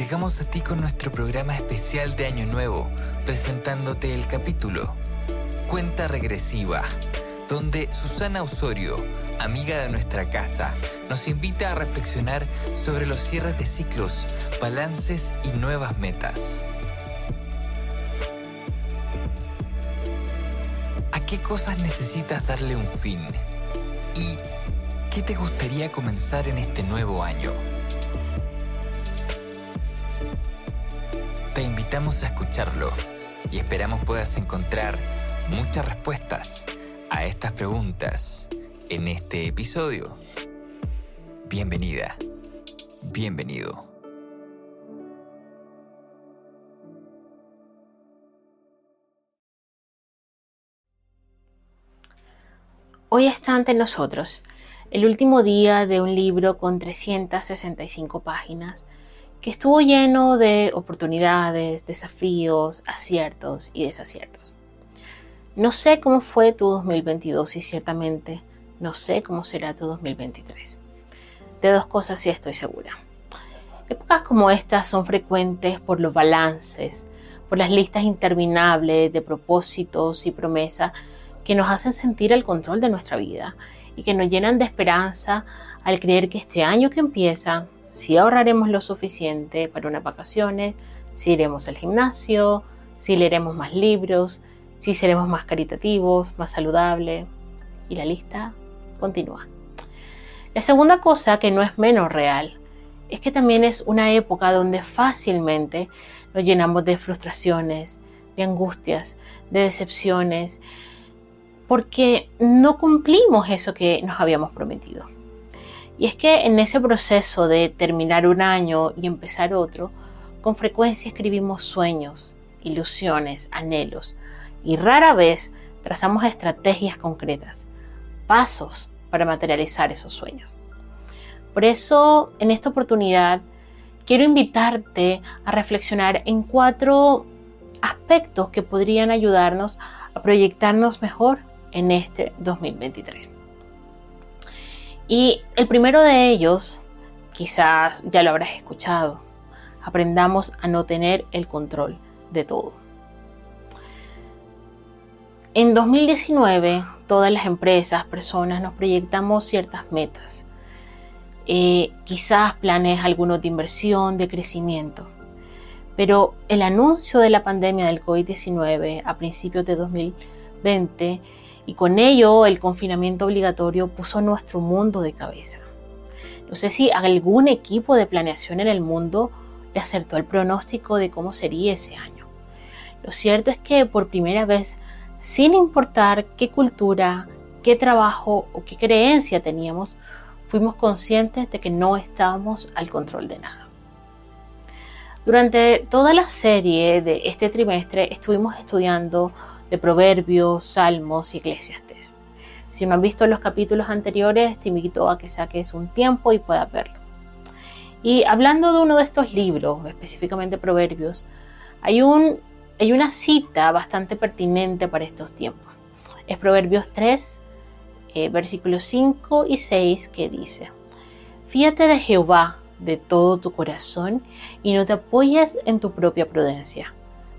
Llegamos a ti con nuestro programa especial de Año Nuevo, presentándote el capítulo Cuenta Regresiva, donde Susana Osorio, amiga de nuestra casa, nos invita a reflexionar sobre los cierres de ciclos, balances y nuevas metas. ¿A qué cosas necesitas darle un fin? ¿Y qué te gustaría comenzar en este nuevo año? Invitamos a escucharlo y esperamos puedas encontrar muchas respuestas a estas preguntas en este episodio. Bienvenida, bienvenido. Hoy está ante nosotros el último día de un libro con 365 páginas que estuvo lleno de oportunidades, desafíos, aciertos y desaciertos. No sé cómo fue tu 2022 y ciertamente no sé cómo será tu 2023. De dos cosas sí estoy segura. Épocas como estas son frecuentes por los balances, por las listas interminables de propósitos y promesas que nos hacen sentir el control de nuestra vida y que nos llenan de esperanza al creer que este año que empieza si ahorraremos lo suficiente para unas vacaciones, si iremos al gimnasio, si leeremos más libros, si seremos más caritativos, más saludables. Y la lista continúa. La segunda cosa que no es menos real es que también es una época donde fácilmente nos llenamos de frustraciones, de angustias, de decepciones, porque no cumplimos eso que nos habíamos prometido. Y es que en ese proceso de terminar un año y empezar otro, con frecuencia escribimos sueños, ilusiones, anhelos y rara vez trazamos estrategias concretas, pasos para materializar esos sueños. Por eso, en esta oportunidad, quiero invitarte a reflexionar en cuatro aspectos que podrían ayudarnos a proyectarnos mejor en este 2023. Y el primero de ellos, quizás ya lo habrás escuchado, aprendamos a no tener el control de todo. En 2019, todas las empresas, personas, nos proyectamos ciertas metas. Eh, quizás planes algunos de inversión, de crecimiento. Pero el anuncio de la pandemia del COVID-19 a principios de 2020 y con ello el confinamiento obligatorio puso nuestro mundo de cabeza. No sé si algún equipo de planeación en el mundo le acertó el pronóstico de cómo sería ese año. Lo cierto es que por primera vez, sin importar qué cultura, qué trabajo o qué creencia teníamos, fuimos conscientes de que no estábamos al control de nada. Durante toda la serie de este trimestre estuvimos estudiando de Proverbios, Salmos y Eclesiastes. Si no han visto los capítulos anteriores, te invito a que saques un tiempo y puedas verlo. Y hablando de uno de estos libros, específicamente Proverbios, hay, un, hay una cita bastante pertinente para estos tiempos. Es Proverbios 3, eh, versículos 5 y 6, que dice, Fíate de Jehová de todo tu corazón y no te apoyes en tu propia prudencia.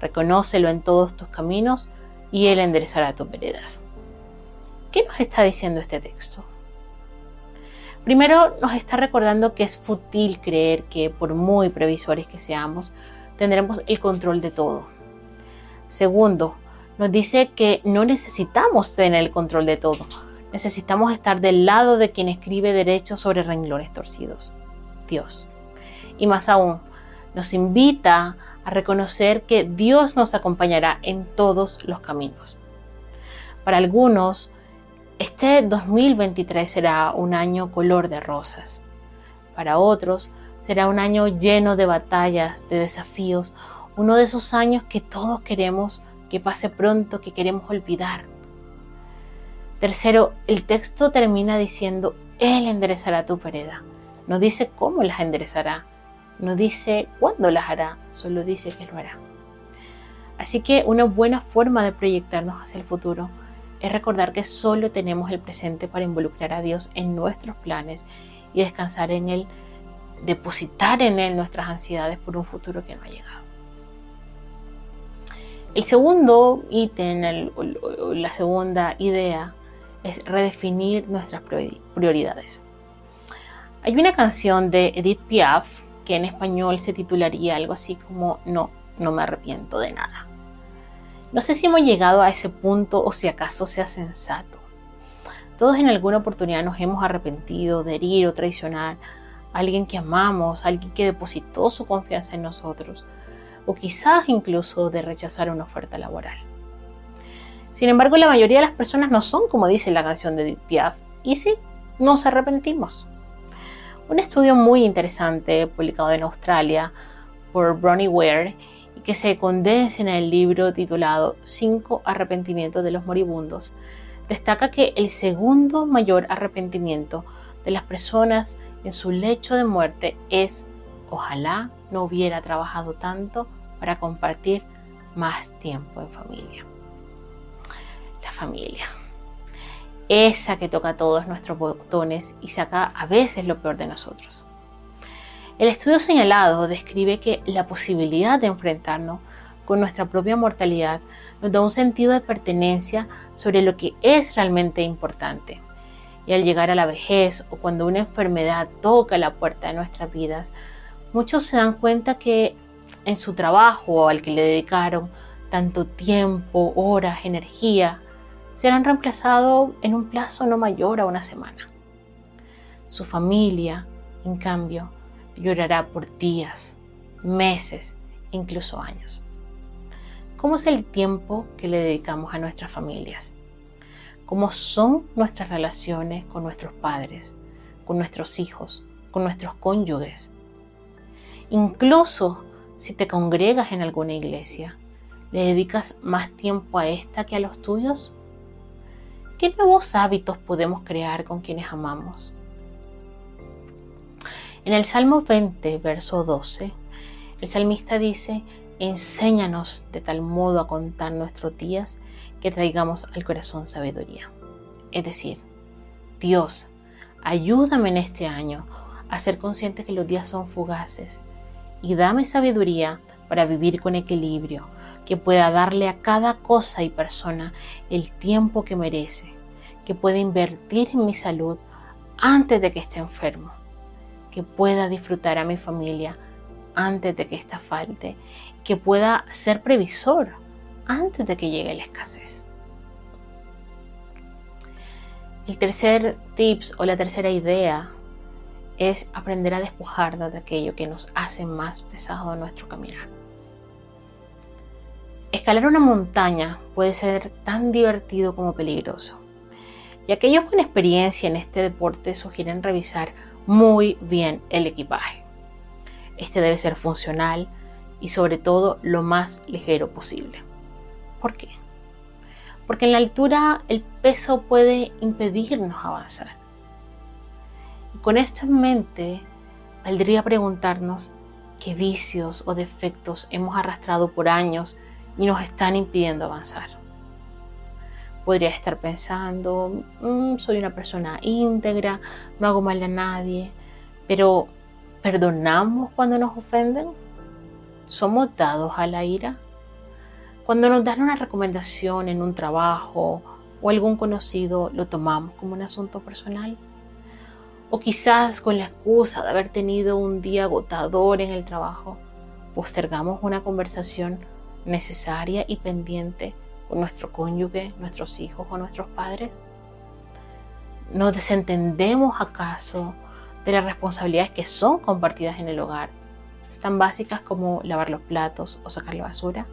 Reconócelo en todos tus caminos y Él enderezará tus veredas. ¿Qué nos está diciendo este texto? Primero nos está recordando que es fútil creer que por muy previsores que seamos, tendremos el control de todo. Segundo, nos dice que no necesitamos tener el control de todo. Necesitamos estar del lado de quien escribe derechos sobre renglones torcidos, Dios. Y más aún, nos invita a reconocer que Dios nos acompañará en todos los caminos. Para algunos, este 2023 será un año color de rosas. Para otros, Será un año lleno de batallas, de desafíos, uno de esos años que todos queremos que pase pronto, que queremos olvidar. Tercero, el texto termina diciendo, Él enderezará tu vereda. No dice cómo las enderezará, no dice cuándo las hará, solo dice que lo hará. Así que una buena forma de proyectarnos hacia el futuro es recordar que solo tenemos el presente para involucrar a Dios en nuestros planes y descansar en Él depositar en Él nuestras ansiedades por un futuro que no ha llegado. El segundo ítem, la segunda idea, es redefinir nuestras prioridades. Hay una canción de Edith Piaf que en español se titularía algo así como No, no me arrepiento de nada. No sé si hemos llegado a ese punto o si acaso sea sensato. Todos en alguna oportunidad nos hemos arrepentido de herir o traicionar alguien que amamos, alguien que depositó su confianza en nosotros, o quizás incluso de rechazar una oferta laboral. Sin embargo, la mayoría de las personas no son como dice la canción de Edith y sí, nos arrepentimos. Un estudio muy interesante publicado en Australia por Bronnie Ware y que se condensa en el libro titulado Cinco arrepentimientos de los moribundos, destaca que el segundo mayor arrepentimiento de las personas en su lecho de muerte es, ojalá no hubiera trabajado tanto para compartir más tiempo en familia. La familia. Esa que toca todos nuestros botones y saca a veces lo peor de nosotros. El estudio señalado describe que la posibilidad de enfrentarnos con nuestra propia mortalidad nos da un sentido de pertenencia sobre lo que es realmente importante y al llegar a la vejez o cuando una enfermedad toca la puerta de nuestras vidas, muchos se dan cuenta que en su trabajo al que le dedicaron tanto tiempo, horas, energía, serán reemplazados en un plazo no mayor a una semana. Su familia, en cambio, llorará por días, meses, incluso años. ¿Cómo es el tiempo que le dedicamos a nuestras familias? cómo son nuestras relaciones con nuestros padres, con nuestros hijos, con nuestros cónyuges. Incluso si te congregas en alguna iglesia, ¿le dedicas más tiempo a esta que a los tuyos? ¿Qué nuevos hábitos podemos crear con quienes amamos? En el Salmo 20, verso 12, el salmista dice, enséñanos de tal modo a contar nuestros días que traigamos al corazón sabiduría. Es decir, Dios, ayúdame en este año a ser consciente que los días son fugaces y dame sabiduría para vivir con equilibrio, que pueda darle a cada cosa y persona el tiempo que merece, que pueda invertir en mi salud antes de que esté enfermo, que pueda disfrutar a mi familia antes de que ésta falte, que pueda ser previsor antes de que llegue la escasez. El tercer tips o la tercera idea es aprender a despojarnos de aquello que nos hace más pesado nuestro caminar. Escalar una montaña puede ser tan divertido como peligroso. Y aquellos con experiencia en este deporte sugieren revisar muy bien el equipaje. Este debe ser funcional y sobre todo lo más ligero posible. ¿Por qué? Porque en la altura el peso puede impedirnos avanzar. Y con esto en mente, valdría preguntarnos qué vicios o defectos hemos arrastrado por años y nos están impidiendo avanzar. Podría estar pensando, mm, soy una persona íntegra, no hago mal a nadie, pero ¿perdonamos cuando nos ofenden? ¿Somos dados a la ira? Cuando nos dan una recomendación en un trabajo o algún conocido, lo tomamos como un asunto personal. O quizás con la excusa de haber tenido un día agotador en el trabajo, postergamos una conversación necesaria y pendiente con nuestro cónyuge, nuestros hijos o nuestros padres. ¿Nos desentendemos acaso de las responsabilidades que son compartidas en el hogar, tan básicas como lavar los platos o sacar la basura?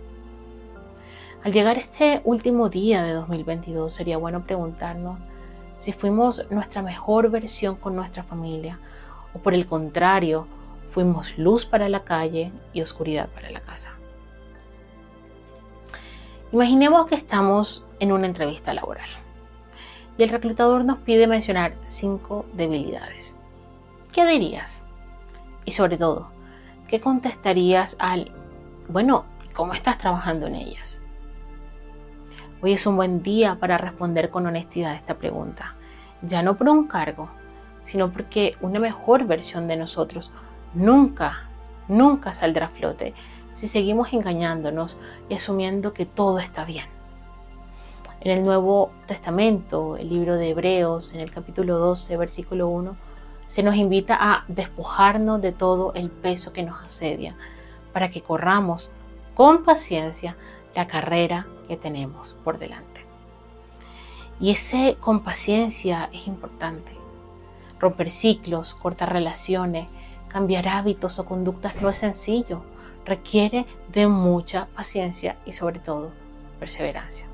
Al llegar este último día de 2022 sería bueno preguntarnos si fuimos nuestra mejor versión con nuestra familia o por el contrario, Fuimos luz para la calle y oscuridad para la casa. Imaginemos que estamos en una entrevista laboral y el reclutador nos pide mencionar cinco debilidades. ¿Qué dirías? Y sobre todo, ¿qué contestarías al, bueno, ¿cómo estás trabajando en ellas? Hoy es un buen día para responder con honestidad esta pregunta, ya no por un cargo, sino porque una mejor versión de nosotros nunca, nunca saldrá a flote si seguimos engañándonos y asumiendo que todo está bien. En el Nuevo Testamento, el libro de Hebreos, en el capítulo 12, versículo 1, se nos invita a despojarnos de todo el peso que nos asedia para que corramos con paciencia la carrera que tenemos por delante. Y ese con paciencia es importante. Romper ciclos, cortar relaciones, cambiar hábitos o conductas no es sencillo. Requiere de mucha paciencia y sobre todo perseverancia.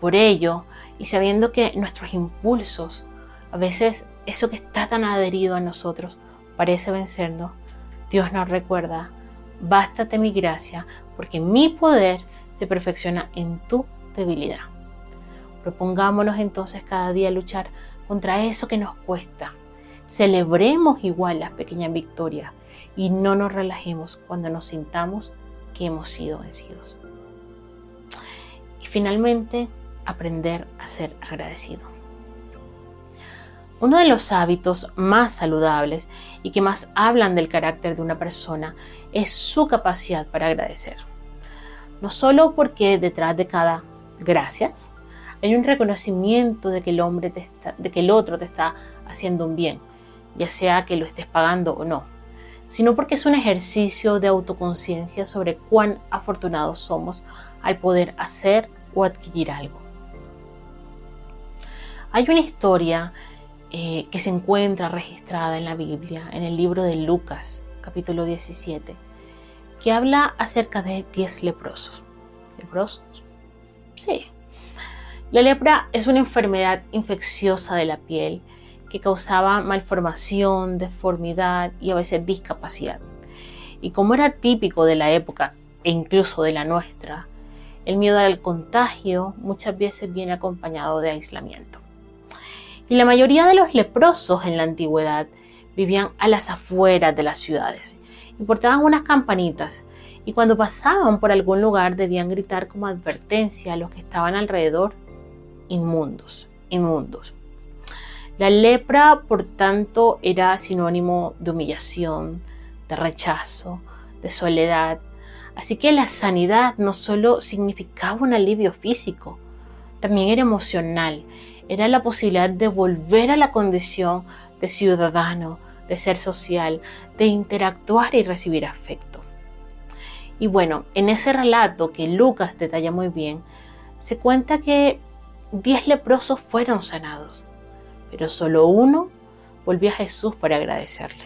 Por ello, y sabiendo que nuestros impulsos, a veces eso que está tan adherido a nosotros, parece vencernos, Dios nos recuerda, bástate mi gracia, porque mi poder se perfecciona en tu debilidad. Propongámonos entonces cada día luchar contra eso que nos cuesta. Celebremos igual las pequeñas victorias y no nos relajemos cuando nos sintamos que hemos sido vencidos. Y finalmente, aprender a ser agradecido. Uno de los hábitos más saludables y que más hablan del carácter de una persona es su capacidad para agradecer. No solo porque detrás de cada gracias hay un reconocimiento de que el hombre de que el otro te está haciendo un bien, ya sea que lo estés pagando o no, sino porque es un ejercicio de autoconciencia sobre cuán afortunados somos al poder hacer o adquirir algo. Hay una historia eh, que se encuentra registrada en la Biblia, en el libro de Lucas, capítulo 17, que habla acerca de 10 leprosos. ¿Leprosos? Sí. La lepra es una enfermedad infecciosa de la piel que causaba malformación, deformidad y a veces discapacidad. Y como era típico de la época e incluso de la nuestra, el miedo al contagio muchas veces viene acompañado de aislamiento. Y la mayoría de los leprosos en la antigüedad vivían a las afueras de las ciudades y portaban unas campanitas y cuando pasaban por algún lugar debían gritar como advertencia a los que estaban alrededor, inmundos, inmundos. La lepra, por tanto, era sinónimo de humillación, de rechazo, de soledad. Así que la sanidad no solo significaba un alivio físico, también era emocional era la posibilidad de volver a la condición de ciudadano, de ser social, de interactuar y recibir afecto. Y bueno, en ese relato que Lucas detalla muy bien, se cuenta que diez leprosos fueron sanados, pero solo uno volvió a Jesús para agradecerle.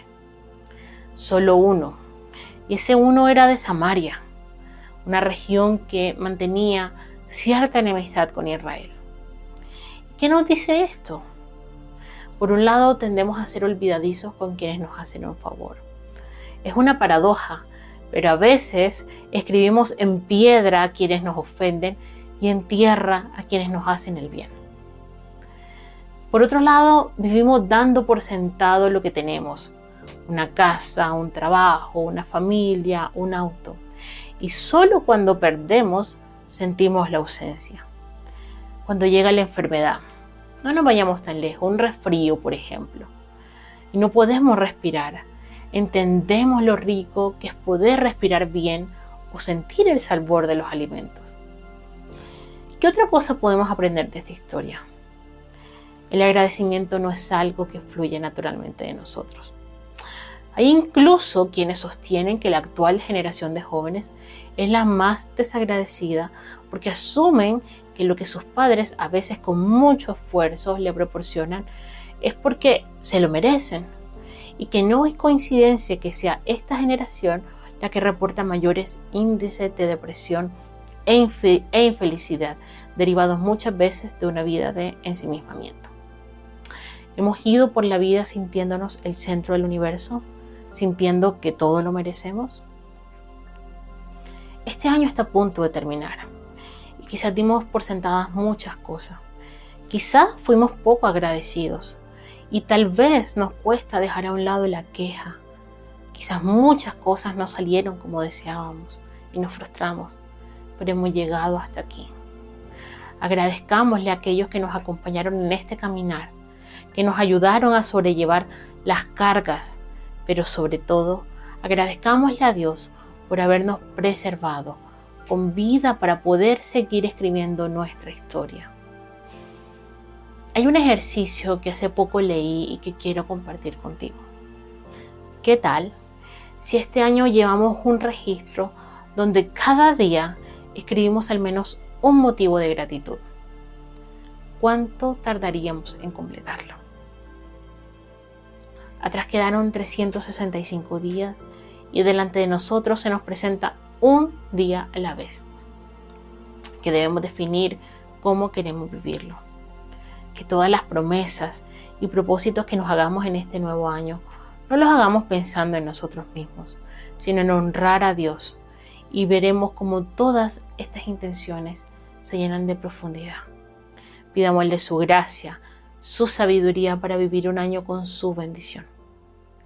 Solo uno. Y ese uno era de Samaria, una región que mantenía cierta enemistad con Israel. ¿Qué nos dice esto? Por un lado, tendemos a ser olvidadizos con quienes nos hacen un favor. Es una paradoja, pero a veces escribimos en piedra a quienes nos ofenden y en tierra a quienes nos hacen el bien. Por otro lado, vivimos dando por sentado lo que tenemos, una casa, un trabajo, una familia, un auto. Y solo cuando perdemos sentimos la ausencia cuando llega la enfermedad. No nos vayamos tan lejos, un resfrío, por ejemplo. Y no podemos respirar. Entendemos lo rico que es poder respirar bien o sentir el sabor de los alimentos. ¿Qué otra cosa podemos aprender de esta historia? El agradecimiento no es algo que fluye naturalmente de nosotros. Hay incluso quienes sostienen que la actual generación de jóvenes es la más desagradecida porque asumen que lo que sus padres a veces con mucho esfuerzo le proporcionan es porque se lo merecen y que no es coincidencia que sea esta generación la que reporta mayores índices de depresión e, e infelicidad derivados muchas veces de una vida de ensimismamiento. Hemos ido por la vida sintiéndonos el centro del universo sintiendo que todo lo merecemos? Este año está a punto de terminar y quizás dimos por sentadas muchas cosas. Quizás fuimos poco agradecidos y tal vez nos cuesta dejar a un lado la queja. Quizás muchas cosas no salieron como deseábamos y nos frustramos, pero hemos llegado hasta aquí. Agradezcámosle a aquellos que nos acompañaron en este caminar, que nos ayudaron a sobrellevar las cargas, pero sobre todo agradezcámosle a Dios por habernos preservado con vida para poder seguir escribiendo nuestra historia. Hay un ejercicio que hace poco leí y que quiero compartir contigo. ¿Qué tal si este año llevamos un registro donde cada día escribimos al menos un motivo de gratitud? ¿Cuánto tardaríamos en completarlo? Atrás quedaron 365 días y delante de nosotros se nos presenta un día a la vez, que debemos definir cómo queremos vivirlo. Que todas las promesas y propósitos que nos hagamos en este nuevo año no los hagamos pensando en nosotros mismos, sino en honrar a Dios y veremos cómo todas estas intenciones se llenan de profundidad. Pidámosle su gracia, su sabiduría para vivir un año con su bendición.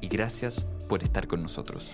y gracias por estar con nosotros.